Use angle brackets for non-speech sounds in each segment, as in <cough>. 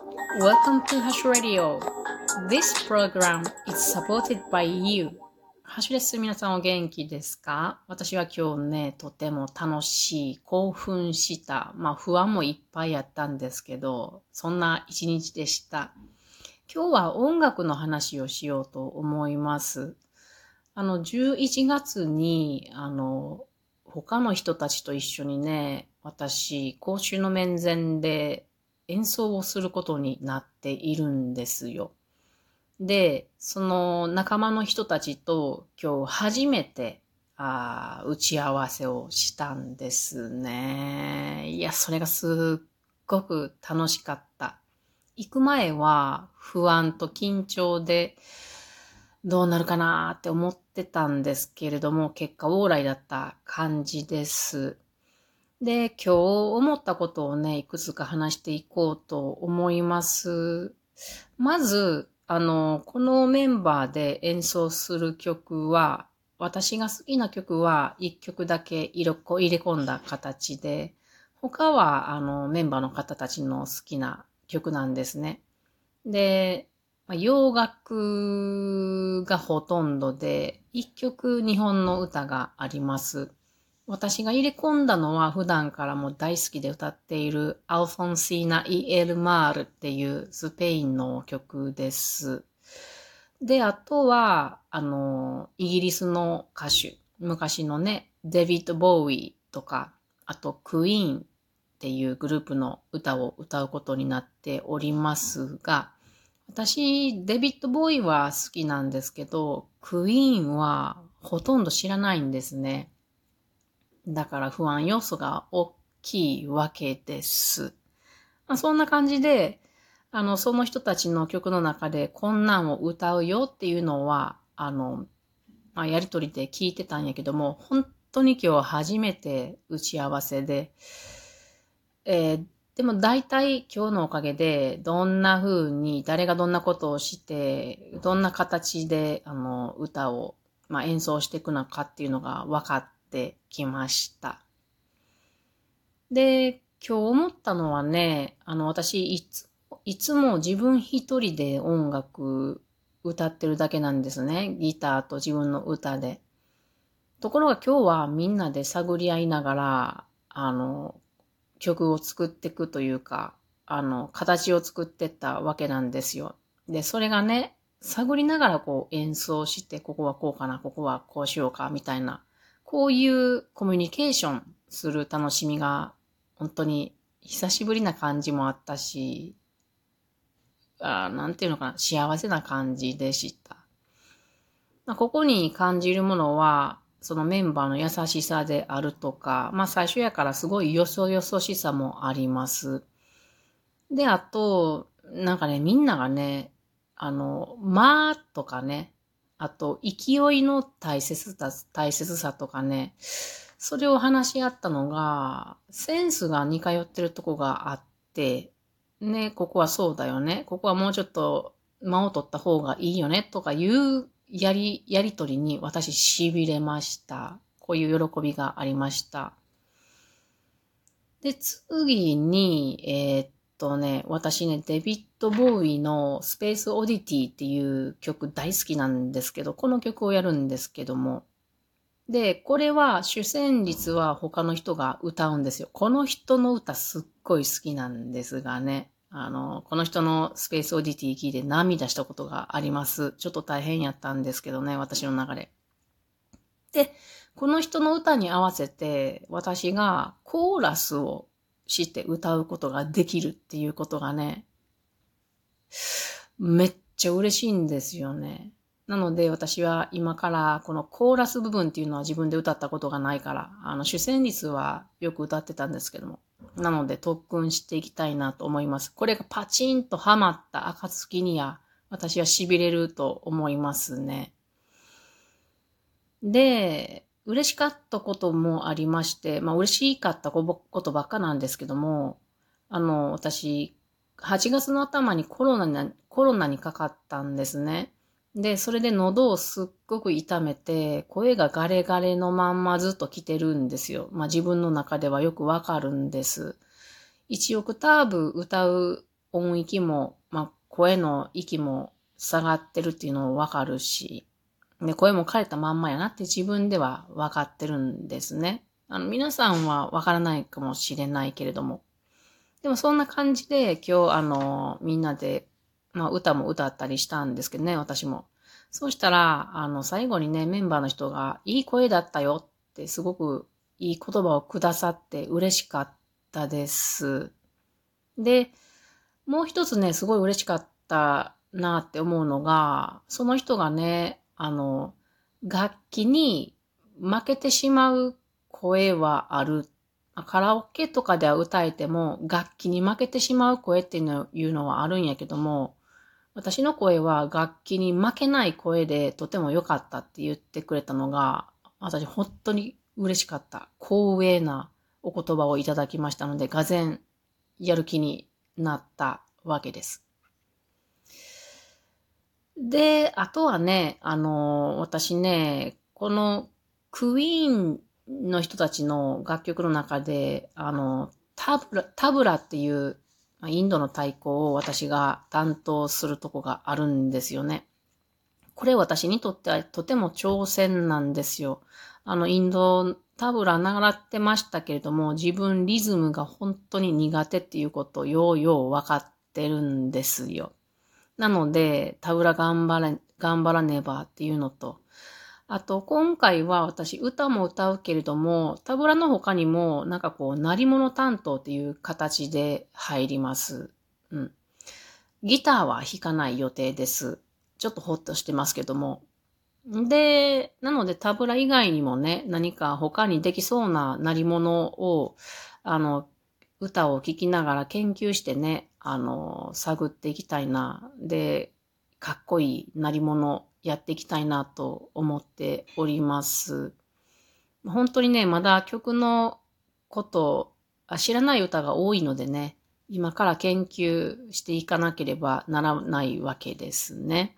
Welcome to Hash Radio. This program is supported by you. ハッシュです。皆さんお元気ですか？私は今日ね、とても楽しい、興奮した、まあ不安もいっぱいあったんですけど、そんな一日でした。今日は音楽の話をしようと思います。あの、11月に、あの、他の人たちと一緒にね、私、公衆の面前で演奏をすることになっているんですよ。で、その仲間の人たちと今日初めてあ打ち合わせをしたんですね。いや、それがすっごく楽しかった。行く前は不安と緊張でどうなるかなって思ってたんですけれども、結果往来だった感じです。で、今日思ったことをね、いくつか話していこうと思います。まず、あの、このメンバーで演奏する曲は、私が好きな曲は一曲だけ入れ込んだ形で、他はあのメンバーの方たちの好きな曲なんですね。で、洋楽がほとんどで、一曲日本の歌があります。私が入れ込んだのは普段からも大好きで歌っているアルフォンシーナ・イ・エル・マールっていうスペインの曲です。で、あとは、あの、イギリスの歌手、昔のね、デビッド・ボーイとか、あとクイーンっていうグループの歌を歌うことになっておりますが、私、デビッド・ボーイは好きなんですけど、クイーンはほとんど知らないんですね。だから不安要素が大きいわけです。まあ、そんな感じで、あの、その人たちの曲の中でこんなんを歌うよっていうのは、あの、まあ、やりとりで聞いてたんやけども、本当に今日初めて打ち合わせで、えー、でも大体今日のおかげで、どんな風に、誰がどんなことをして、どんな形で、あの、歌を、まあ、演奏していくのかっていうのが分かってきました。で、今日思ったのはね、あの、私、いついつも自分一人で音楽歌ってるだけなんですね。ギターと自分の歌で。ところが今日はみんなで探り合いながら、あの、曲を作っていくというか、あの、形を作ってったわけなんですよ。で、それがね、探りながらこう演奏して、ここはこうかな、ここはこうしようか、みたいなこういうコミュニケーションする楽しみが本当に久しぶりな感じもあったし、あなんていうのかな、幸せな感じでした。まあ、ここに感じるものは、そのメンバーの優しさであるとか、まあ最初やからすごいよそよそしさもあります。で、あと、なんかね、みんながね、あの、まあとかね、あと、勢いの大切さ、大切さとかね、それを話し合ったのが、センスが似通ってるとこがあって、ね、ここはそうだよね。ここはもうちょっと間を取った方がいいよね、とかいうやり、やりとりに私痺れました。こういう喜びがありました。で、次に、えー、っとね、私ね、デビッド・ボーイのスペース・オディティっていう曲大好きなんですけど、この曲をやるんですけども。で、これは主旋律は他の人が歌うんですよ。この人の歌すっごい好きなんですがね。あの、この人のスペースオディティ聞いて涙したことがあります。ちょっと大変やったんですけどね、私の流れ。で、この人の歌に合わせて、私がコーラスをして歌うことができるっていうことがね、めっちゃ嬉しいんですよね。なので私は今からこのコーラス部分っていうのは自分で歌ったことがないから、あの主旋律はよく歌ってたんですけども。なので特訓していきたいなと思います。これがパチンとハマった暁には私は痺れると思いますね。で、嬉しかったこともありまして、まあ嬉しかったことばっかなんですけども、あの、私、8月の頭にコロナに、コロナにかかったんですね。で、それで喉をすっごく痛めて、声がガレガレのまんまずっと来てるんですよ。まあ自分の中ではよくわかるんです。1オクターブ歌う音域も、まあ、声の息も下がってるっていうのもわかるし、で、声も枯れたまんまやなって自分では分かってるんですね。あの、皆さんはわからないかもしれないけれども。でもそんな感じで今日あの、みんなで、まあ歌も歌ったりしたんですけどね、私も。そうしたら、あの、最後にね、メンバーの人が、いい声だったよってすごくいい言葉をくださって嬉しかったです。で、もう一つね、すごい嬉しかったなって思うのが、その人がね、あの、楽器に負けてしまう声はある。カラオケとかでは歌えても楽器に負けてしまう声っていうのはあるんやけども、私の声は楽器に負けない声でとても良かったって言ってくれたのが、私本当に嬉しかった。光栄なお言葉をいただきましたので、がぜんやる気になったわけです。で、あとはね、あの、私ね、このクイーンの人たちの楽曲の中で、あの、タブラ、タブラっていうインドの太鼓を私が担当するとこがあるんですよね。これ私にとってはとても挑戦なんですよ。あの、インドタブラ習ってましたけれども、自分リズムが本当に苦手っていうことをようよう分かってるんですよ。なので、タブラ頑張れ、頑張らねばっていうのと、あと、今回は私歌も歌うけれども、タブラの他にも、なんかこう、鳴り物担当っていう形で入ります。うん。ギターは弾かない予定です。ちょっとほっとしてますけども。で、なのでタブラ以外にもね、何か他にできそうな鳴り物を、あの、歌を聴きながら研究してね、あの、探っていきたいな。で、かっこいい鳴り物やっていきたいなと思っております。本当にね、まだ曲のことあ知らない歌が多いのでね、今から研究していかなければならないわけですね。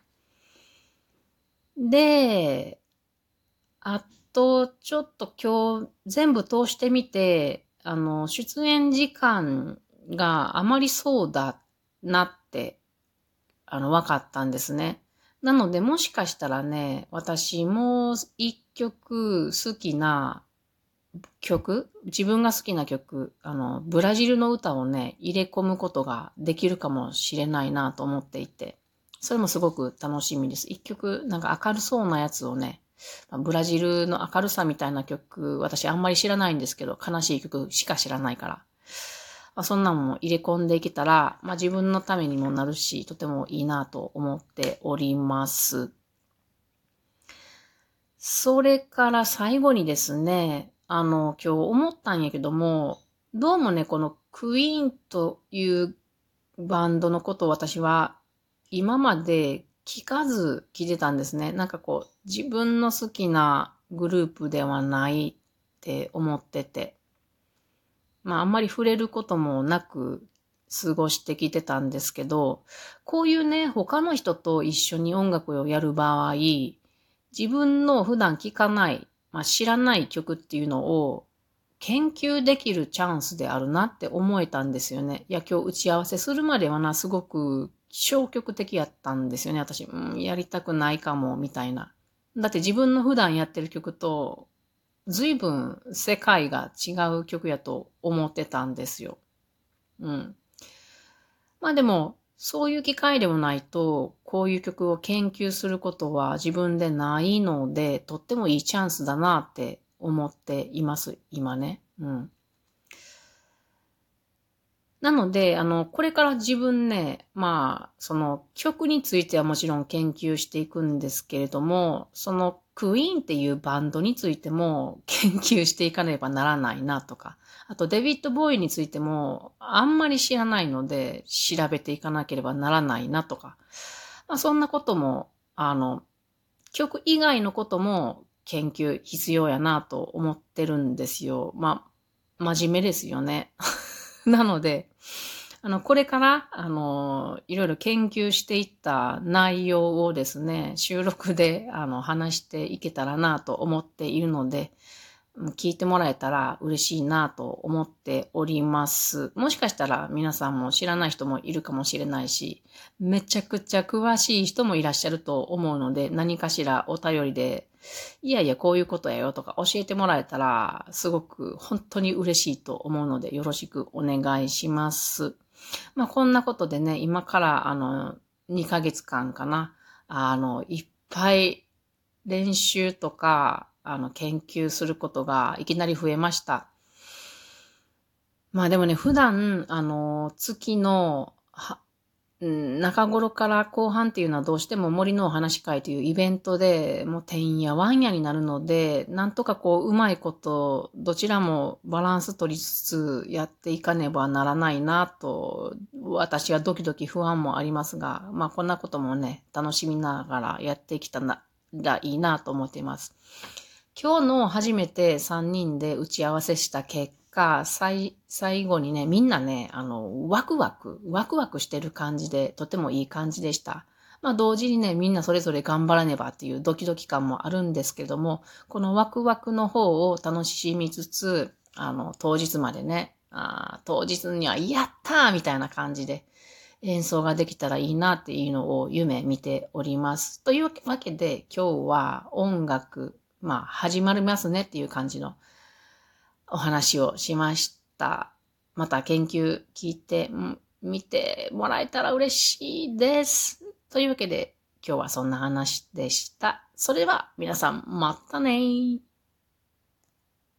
で、あと、ちょっと今日全部通してみて、あの、出演時間があまりそうだなって、あの、分かったんですね。なので、もしかしたらね、私も一曲好きな曲、自分が好きな曲、あの、ブラジルの歌をね、入れ込むことができるかもしれないなと思っていて、それもすごく楽しみです。一曲、なんか明るそうなやつをね、ブラジルの明るさみたいな曲、私あんまり知らないんですけど、悲しい曲しか知らないから。まあ、そんなもん入れ込んでいけたら、まあ、自分のためにもなるし、とてもいいなと思っております。それから最後にですね、あの、今日思ったんやけども、どうもね、このクイーンというバンドのことを私は今まで聞かず聞いてたんですね。なんかこう、自分の好きなグループではないって思ってて。まああんまり触れることもなく過ごしてきてたんですけど、こういうね、他の人と一緒に音楽をやる場合、自分の普段聴かない、まあ、知らない曲っていうのを研究できるチャンスであるなって思えたんですよね。いや、今日打ち合わせするまではな、すごく消極的やったんですよね、私。うん、やりたくないかも、みたいな。だって自分の普段やってる曲と、随分世界が違う曲やと思ってたんですよ。うん。まあでも、そういう機会でもないと、こういう曲を研究することは自分でないので、とってもいいチャンスだなって思っています、今ね。うん。なので、あの、これから自分ね、まあ、その曲についてはもちろん研究していくんですけれども、そのクイーンっていうバンドについても <laughs> 研究していかねばならないなとか、あとデビッド・ボーイについてもあんまり知らないので調べていかなければならないなとか、まあ、そんなことも、あの、曲以外のことも研究必要やなと思ってるんですよ。まあ、真面目ですよね。<laughs> なので、あの、これから、あの、いろいろ研究していった内容をですね、収録で、あの、話していけたらなと思っているので、聞いてもらえたら嬉しいなと思っております。もしかしたら皆さんも知らない人もいるかもしれないし、めちゃくちゃ詳しい人もいらっしゃると思うので、何かしらお便りで、いやいやこういうことやよとか教えてもらえたら、すごく本当に嬉しいと思うので、よろしくお願いします。まあこんなことでね、今からあの、2ヶ月間かな、あの、いっぱい練習とか、あの、研究することがいきなり増えました。まあでもね、普段、あの、月の、は、中頃から後半っていうのはどうしても森のお話会というイベントでもうてんやわんやになるので、なんとかこううまいことどちらもバランス取りつつやっていかねばならないなと、私はドキドキ不安もありますが、まあこんなこともね、楽しみながらやってきたらいいなと思っています。今日の初めて3人で打ち合わせした結果、最、最後にね、みんなね、あの、ワクワク、ワクワクしてる感じで、とてもいい感じでした。まあ同時にね、みんなそれぞれ頑張らねばっていうドキドキ感もあるんですけども、このワクワクの方を楽しみつつ、あの、当日までね、あ当日には、やったーみたいな感じで演奏ができたらいいなっていうのを夢見ております。というわけで、今日は音楽、まあ、始まりますねっていう感じのお話をしました。また研究聞いてみてもらえたら嬉しいです。というわけで、今日はそんな話でした。それでは皆さん、またね